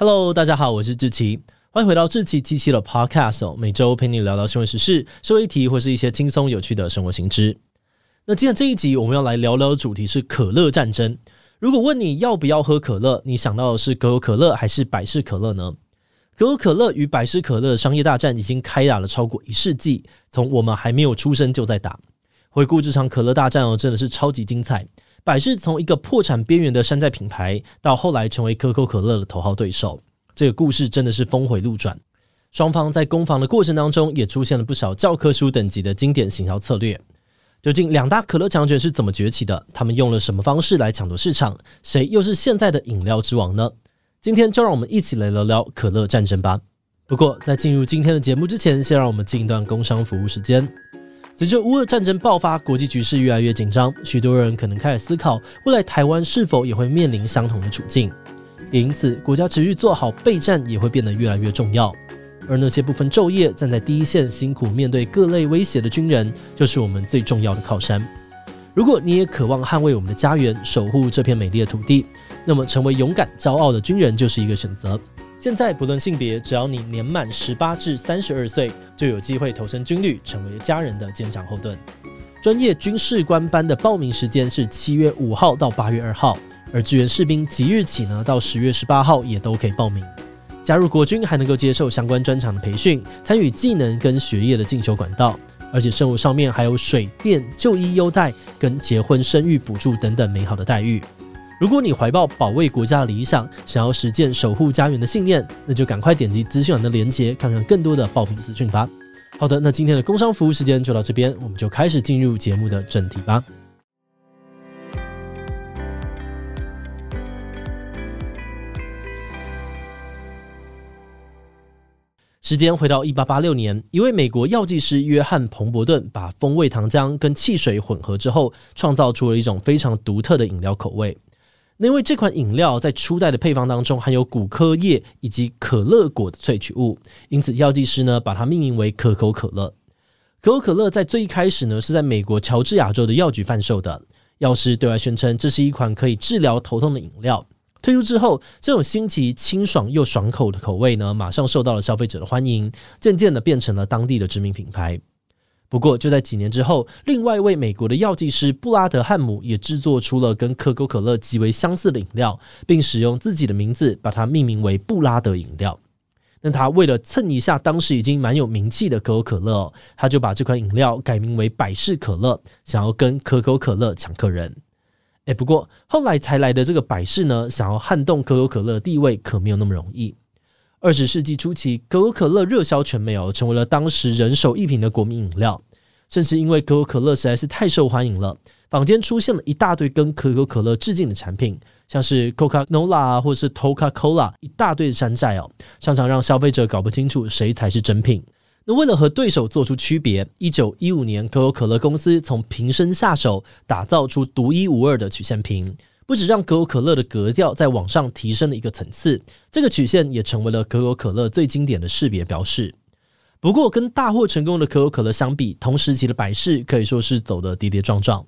Hello，大家好，我是志奇，欢迎回到志奇七七的 Podcast。每周陪你聊聊新闻时事、社会议题或是一些轻松有趣的生活新知。那今天这一集我们要来聊聊的主题是可乐战争。如果问你要不要喝可乐，你想到的是可口可乐还是百事可乐呢？可口可乐与百事可乐的商业大战已经开打了超过一世纪，从我们还没有出生就在打。回顾这场可乐大战哦，真的是超级精彩。百事从一个破产边缘的山寨品牌，到后来成为可口可乐的头号对手，这个故事真的是峰回路转。双方在攻防的过程当中，也出现了不少教科书等级的经典行销策略。究竟两大可乐强权是怎么崛起的？他们用了什么方式来抢夺市场？谁又是现在的饮料之王呢？今天就让我们一起来聊聊可乐战争吧。不过在进入今天的节目之前，先让我们进一段工商服务时间。随着乌俄战争爆发，国际局势越来越紧张，许多人可能开始思考，未来台湾是否也会面临相同的处境。也因此，国家持续做好备战也会变得越来越重要。而那些不分昼夜站在第一线、辛苦面对各类威胁的军人，就是我们最重要的靠山。如果你也渴望捍卫我们的家园，守护这片美丽的土地，那么成为勇敢、骄傲的军人就是一个选择。现在不论性别，只要你年满十八至三十二岁，就有机会投身军旅，成为家人的坚强后盾。专业军事官班的报名时间是七月五号到八月二号，而志愿士兵即日起呢到十月十八号也都可以报名。加入国军还能够接受相关专长的培训，参与技能跟学业的进修管道，而且生活上面还有水电、就医优待跟结婚生育补助等等美好的待遇。如果你怀抱保卫国家的理想，想要实践守护家园的信念，那就赶快点击资讯栏的链接，看看更多的爆品资讯吧。好的，那今天的工商服务时间就到这边，我们就开始进入节目的正题吧。时间回到一八八六年，一位美国药剂师约翰·彭伯顿把风味糖浆跟汽水混合之后，创造出了一种非常独特的饮料口味。因为这款饮料在初代的配方当中含有骨科叶以及可乐果的萃取物，因此药剂师呢把它命名为可口可乐。可口可乐在最一开始呢是在美国乔治亚州的药局贩售的，药师对外宣称这是一款可以治疗头痛的饮料。推出之后，这种新奇、清爽又爽口的口味呢，马上受到了消费者的欢迎，渐渐的变成了当地的知名品牌。不过，就在几年之后，另外一位美国的药剂师布拉德汉姆也制作出了跟可口可乐极为相似的饮料，并使用自己的名字把它命名为布拉德饮料。那他为了蹭一下当时已经蛮有名气的可口可乐，他就把这款饮料改名为百事可乐，想要跟可口可乐抢客人。诶，不过后来才来的这个百事呢，想要撼动可口可乐地位，可没有那么容易。二十世纪初期，可口可乐热销全美哦，成为了当时人手一瓶的国民饮料。正是因为可口可乐实在是太受欢迎了，坊间出现了一大堆跟可口可乐致敬的产品，像是 Coca Cola 或是 Toca-Cola，一大堆的山寨哦，常常让消费者搞不清楚谁才是真品。那为了和对手做出区别，一九一五年，可口可乐公司从瓶身下手，打造出独一无二的曲线瓶。不止让可口可乐的格调在往上提升了一个层次，这个曲线也成为了可口可乐最经典的识别标识。不过，跟大获成功的可口可乐相比，同时期的百事可以说是走得跌跌撞撞。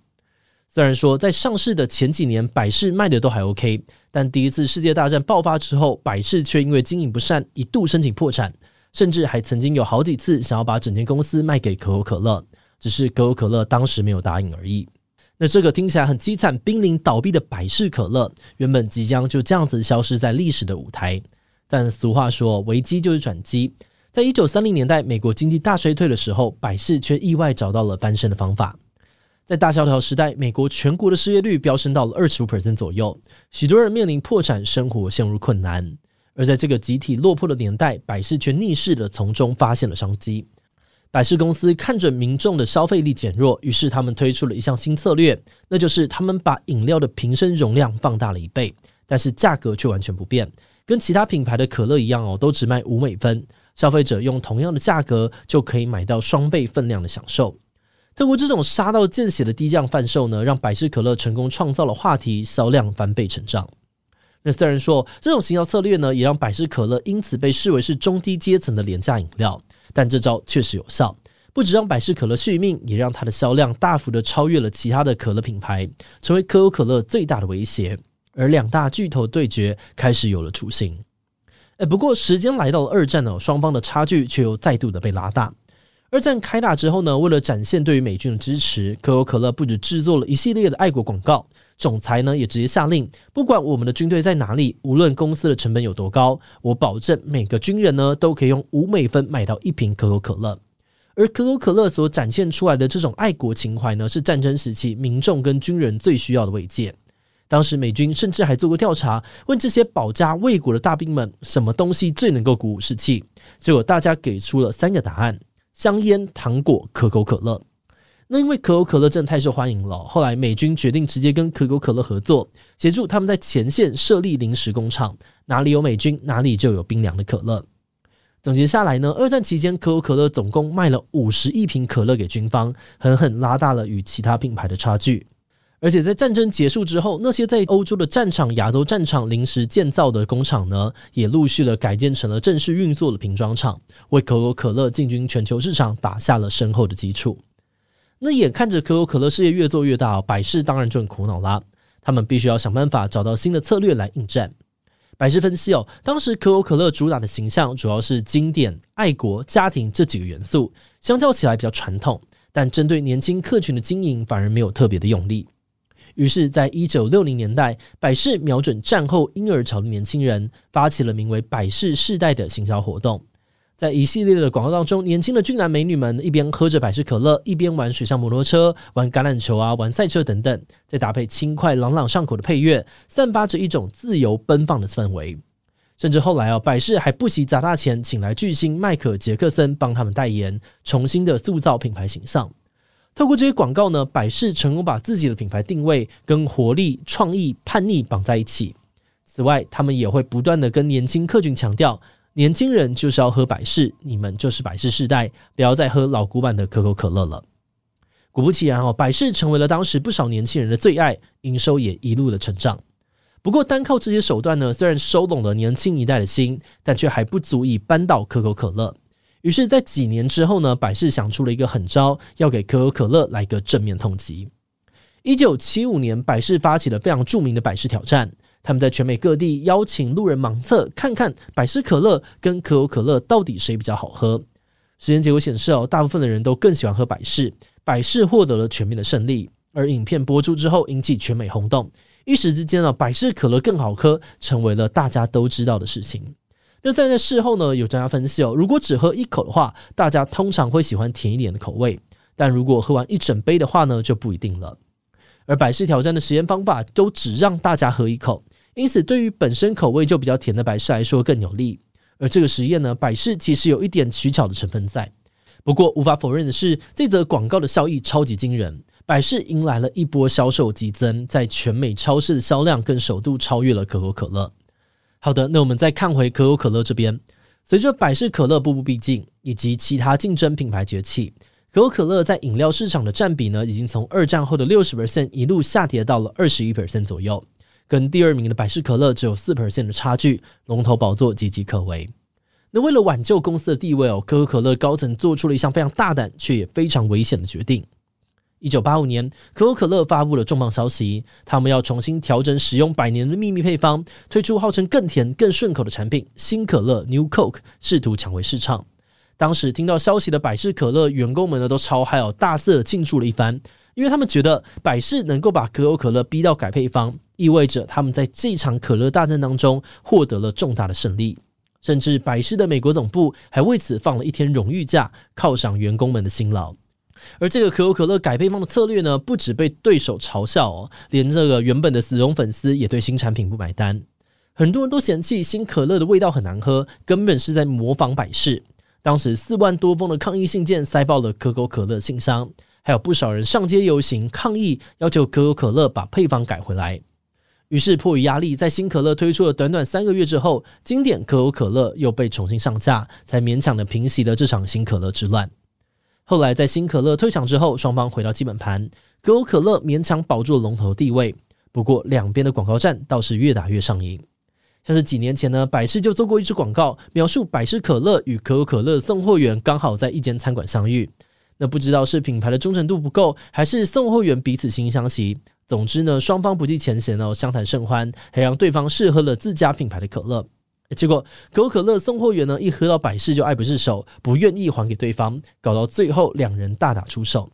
虽然说在上市的前几年，百事卖的都还 OK，但第一次世界大战爆发之后，百事却因为经营不善，一度申请破产，甚至还曾经有好几次想要把整间公司卖给可口可乐，只是可口可乐当时没有答应而已。那这个听起来很凄惨、濒临倒闭的百事可乐，原本即将就这样子消失在历史的舞台。但俗话说，危机就是转机。在一九三零年代，美国经济大衰退的时候，百事却意外找到了翻身的方法。在大萧条时代，美国全国的失业率飙升到了二十五 percent 左右，许多人面临破产，生活陷入困难。而在这个集体落魄的年代，百事却逆势的从中发现了商机。百事公司看准民众的消费力减弱，于是他们推出了一项新策略，那就是他们把饮料的瓶身容量放大了一倍，但是价格却完全不变，跟其他品牌的可乐一样哦，都只卖五美分，消费者用同样的价格就可以买到双倍分量的享受。透过这种杀到见血的低价贩售呢，让百事可乐成功创造了话题，销量翻倍成长。那虽然说这种行销策略呢，也让百事可乐因此被视为是中低阶层的廉价饮料，但这招确实有效，不只让百事可乐续命，也让它的销量大幅的超越了其他的可乐品牌，成为可口可乐最大的威胁。而两大巨头对决开始有了雏形。哎，不过时间来到了二战呢，双方的差距却又再度的被拉大。二战开打之后呢，为了展现对于美军的支持，可口可乐不止制作了一系列的爱国广告。总裁呢也直接下令，不管我们的军队在哪里，无论公司的成本有多高，我保证每个军人呢都可以用五美分买到一瓶可口可乐。而可口可乐所展现出来的这种爱国情怀呢，是战争时期民众跟军人最需要的慰藉。当时美军甚至还做过调查，问这些保家卫国的大兵们，什么东西最能够鼓舞士气？结果大家给出了三个答案：香烟、糖果、可口可乐。那因为可口可乐真的太受欢迎了，后来美军决定直接跟可口可乐合作，协助他们在前线设立临时工厂，哪里有美军，哪里就有冰凉的可乐。总结下来呢，二战期间可口可乐总共卖了五十亿瓶可乐给军方，狠狠拉大了与其他品牌的差距。而且在战争结束之后，那些在欧洲的战场、亚洲战场临时建造的工厂呢，也陆续的改建成了正式运作的瓶装厂，为可口可乐进军全球市场打下了深厚的基础。那眼看着可口可乐事业越做越大，百事当然就很苦恼啦。他们必须要想办法找到新的策略来应战。百事分析哦，当时可口可乐主打的形象主要是经典、爱国、家庭这几个元素，相较起来比较传统，但针对年轻客群的经营反而没有特别的用力。于是，在一九六零年代，百事瞄准战后婴儿潮的年轻人，发起了名为“百事世代”的行销活动。在一系列的广告当中，年轻的俊男美女们一边喝着百事可乐，一边玩水上摩托车、玩橄榄球啊、玩赛车等等，再搭配轻快朗朗上口的配乐，散发着一种自由奔放的氛围。甚至后来啊，百事还不惜砸大钱，请来巨星迈克杰克森帮他们代言，重新的塑造品牌形象。透过这些广告呢，百事成功把自己的品牌定位跟活力、创意、叛逆绑在一起。此外，他们也会不断的跟年轻客群强调。年轻人就是要喝百事，你们就是百事世代，不要再喝老古板的可口可乐了。果不其然哦，百事成为了当时不少年轻人的最爱，营收也一路的成长。不过，单靠这些手段呢，虽然收拢了年轻一代的心，但却还不足以扳倒可口可乐。于是，在几年之后呢，百事想出了一个狠招，要给可口可乐来个正面痛击。一九七五年，百事发起了非常著名的百事挑战。他们在全美各地邀请路人盲测，看看百事可乐跟可口可乐到底谁比较好喝。实验结果显示哦，大部分的人都更喜欢喝百事，百事获得了全面的胜利。而影片播出之后，引起全美轰动，一时之间啊，百事可乐更好喝，成为了大家都知道的事情。那在那事后呢，有专家分析哦，如果只喝一口的话，大家通常会喜欢甜一点的口味；但如果喝完一整杯的话呢，就不一定了。而百事挑战的实验方法都只让大家喝一口。因此，对于本身口味就比较甜的百事来说更有利。而这个实验呢，百事其实有一点取巧的成分在。不过，无法否认的是，这则广告的效益超级惊人，百事迎来了一波销售激增，在全美超市的销量更首度超越了可口可乐。好的，那我们再看回可口可乐这边，随着百事可乐步步逼近，以及其他竞争品牌崛起，可口可乐在饮料市场的占比呢，已经从二战后的六十 percent 一路下跌到了二十一 percent 左右。跟第二名的百事可乐只有四 percent 的差距，龙头宝座岌岌可危。那为了挽救公司的地位哦，可口可乐高层做出了一项非常大胆却也非常危险的决定。一九八五年，可口可乐发布了重磅消息，他们要重新调整使用百年的秘密配方，推出号称更甜、更顺口的产品——新可乐 New Coke，试图抢回市场。当时听到消息的百事可乐员工们呢，都超嗨哦，大肆的庆祝了一番，因为他们觉得百事能够把可口可乐逼到改配方。意味着他们在这场可乐大战当中获得了重大的胜利，甚至百事的美国总部还为此放了一天荣誉假，犒赏员工们的辛劳。而这个可口可乐改配方的策略呢，不止被对手嘲笑哦，连这个原本的死忠粉丝也对新产品不买单。很多人都嫌弃新可乐的味道很难喝，根本是在模仿百事。当时四万多封的抗议信件塞爆了可口可乐信箱，还有不少人上街游行抗议，要求可口可乐把配方改回来。于是迫于压力，在新可乐推出了短短三个月之后，经典可口可乐又被重新上架，才勉强的平息了这场新可乐之乱。后来在新可乐退场之后，双方回到基本盘，可口可乐勉强保住了龙头地位。不过两边的广告战倒是越打越上瘾。像是几年前呢，百事就做过一支广告，描述百事可乐与可口可乐送货员刚好在一间餐馆相遇。那不知道是品牌的忠诚度不够，还是送货员彼此惺惺相惜。总之呢，双方不计前嫌哦，相谈甚欢，还让对方试喝了自家品牌的可乐。结果，可口可乐送货员呢，一喝到百事就爱不释手，不愿意还给对方，搞到最后两人大打出手。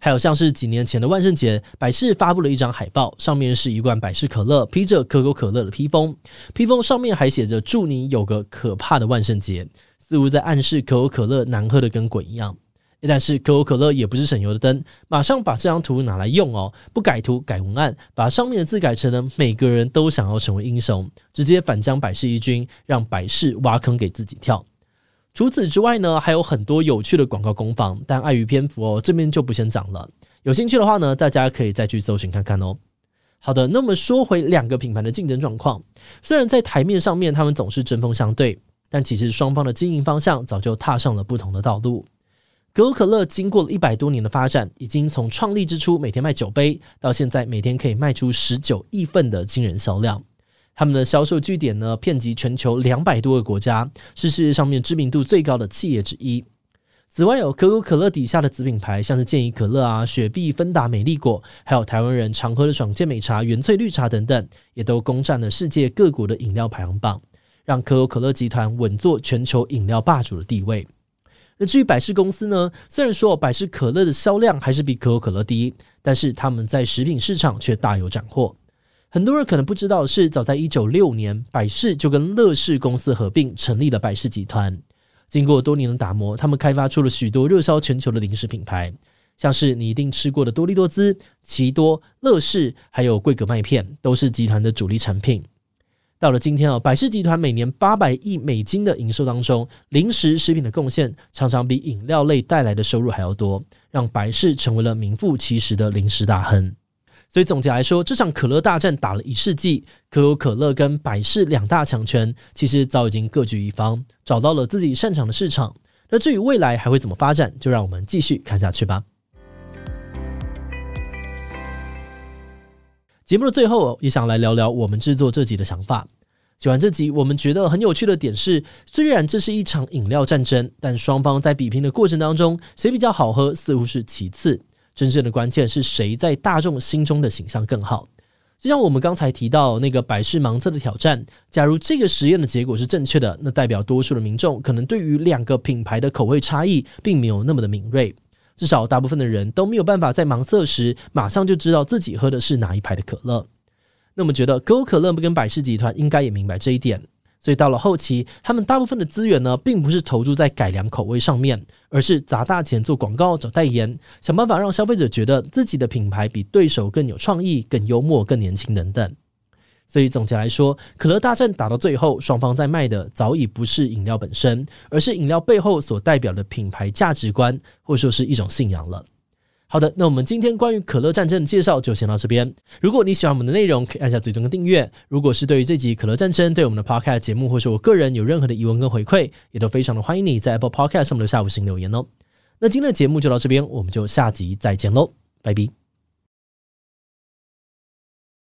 还有像是几年前的万圣节，百事发布了一张海报，上面是一罐百事可乐披着可口可乐的披风，披风上面还写着“祝你有个可怕的万圣节”，似乎在暗示可口可乐难喝的跟鬼一样。但是可口可乐也不是省油的灯，马上把这张图拿来用哦，不改图改文案，把上面的字改成了每个人都想要成为英雄，直接反将百事一军，让百事挖坑给自己跳。除此之外呢，还有很多有趣的广告攻防，但碍于篇幅哦，这边就不先讲了。有兴趣的话呢，大家可以再去搜寻看看哦。好的，那么说回两个品牌的竞争状况，虽然在台面上面他们总是针锋相对，但其实双方的经营方向早就踏上了不同的道路。可口可乐经过了一百多年的发展，已经从创立之初每天卖九杯，到现在每天可以卖出十九亿份的惊人销量。他们的销售据点呢，遍及全球两百多个国家，是世界上面知名度最高的企业之一。此外，有可口可乐底下的子品牌，像是健怡可乐啊、雪碧、芬达、美丽果，还有台湾人常喝的爽健美茶、原萃绿茶等等，也都攻占了世界各国的饮料排行榜，让可口可乐集团稳坐全球饮料霸主的地位。那至于百事公司呢？虽然说百事可乐的销量还是比可口可乐低，但是他们在食品市场却大有斩获。很多人可能不知道是，早在一九六年，百事就跟乐事公司合并，成立了百事集团。经过多年的打磨，他们开发出了许多热销全球的零食品牌，像是你一定吃过的多力多滋、奇多、乐事，还有桂格麦片，都是集团的主力产品。到了今天啊，百事集团每年八百亿美金的营收当中，零食食品的贡献常常比饮料类带来的收入还要多，让百事成为了名副其实的零食大亨。所以总结来说，这场可乐大战打了一世纪，可口可乐跟百事两大强权其实早已经各据一方，找到了自己擅长的市场。那至于未来还会怎么发展，就让我们继续看下去吧。节目的最后，也想来聊聊我们制作这集的想法。写完这集，我们觉得很有趣的点是，虽然这是一场饮料战争，但双方在比拼的过程当中，谁比较好喝似乎是其次，真正的关键是谁在大众心中的形象更好。就像我们刚才提到那个百事盲测的挑战，假如这个实验的结果是正确的，那代表多数的民众可能对于两个品牌的口味差异并没有那么的敏锐。至少大部分的人都没有办法在盲测时马上就知道自己喝的是哪一排的可乐。那么觉得可口可乐不跟百事集团应该也明白这一点，所以到了后期，他们大部分的资源呢，并不是投注在改良口味上面，而是砸大钱做广告、找代言，想办法让消费者觉得自己的品牌比对手更有创意、更幽默、更年轻等等。所以总结来说，可乐大战打到最后，双方在卖的早已不是饮料本身，而是饮料背后所代表的品牌价值观，或者说是一种信仰了。好的，那我们今天关于可乐战争的介绍就先到这边。如果你喜欢我们的内容，可以按下最终的订阅。如果是对于这集可乐战争，对我们的 Podcast 节目，或是我个人有任何的疑问跟回馈，也都非常的欢迎你在 Apple Podcast 上面留下五星留言哦。那今天的节目就到这边，我们就下集再见喽，拜拜。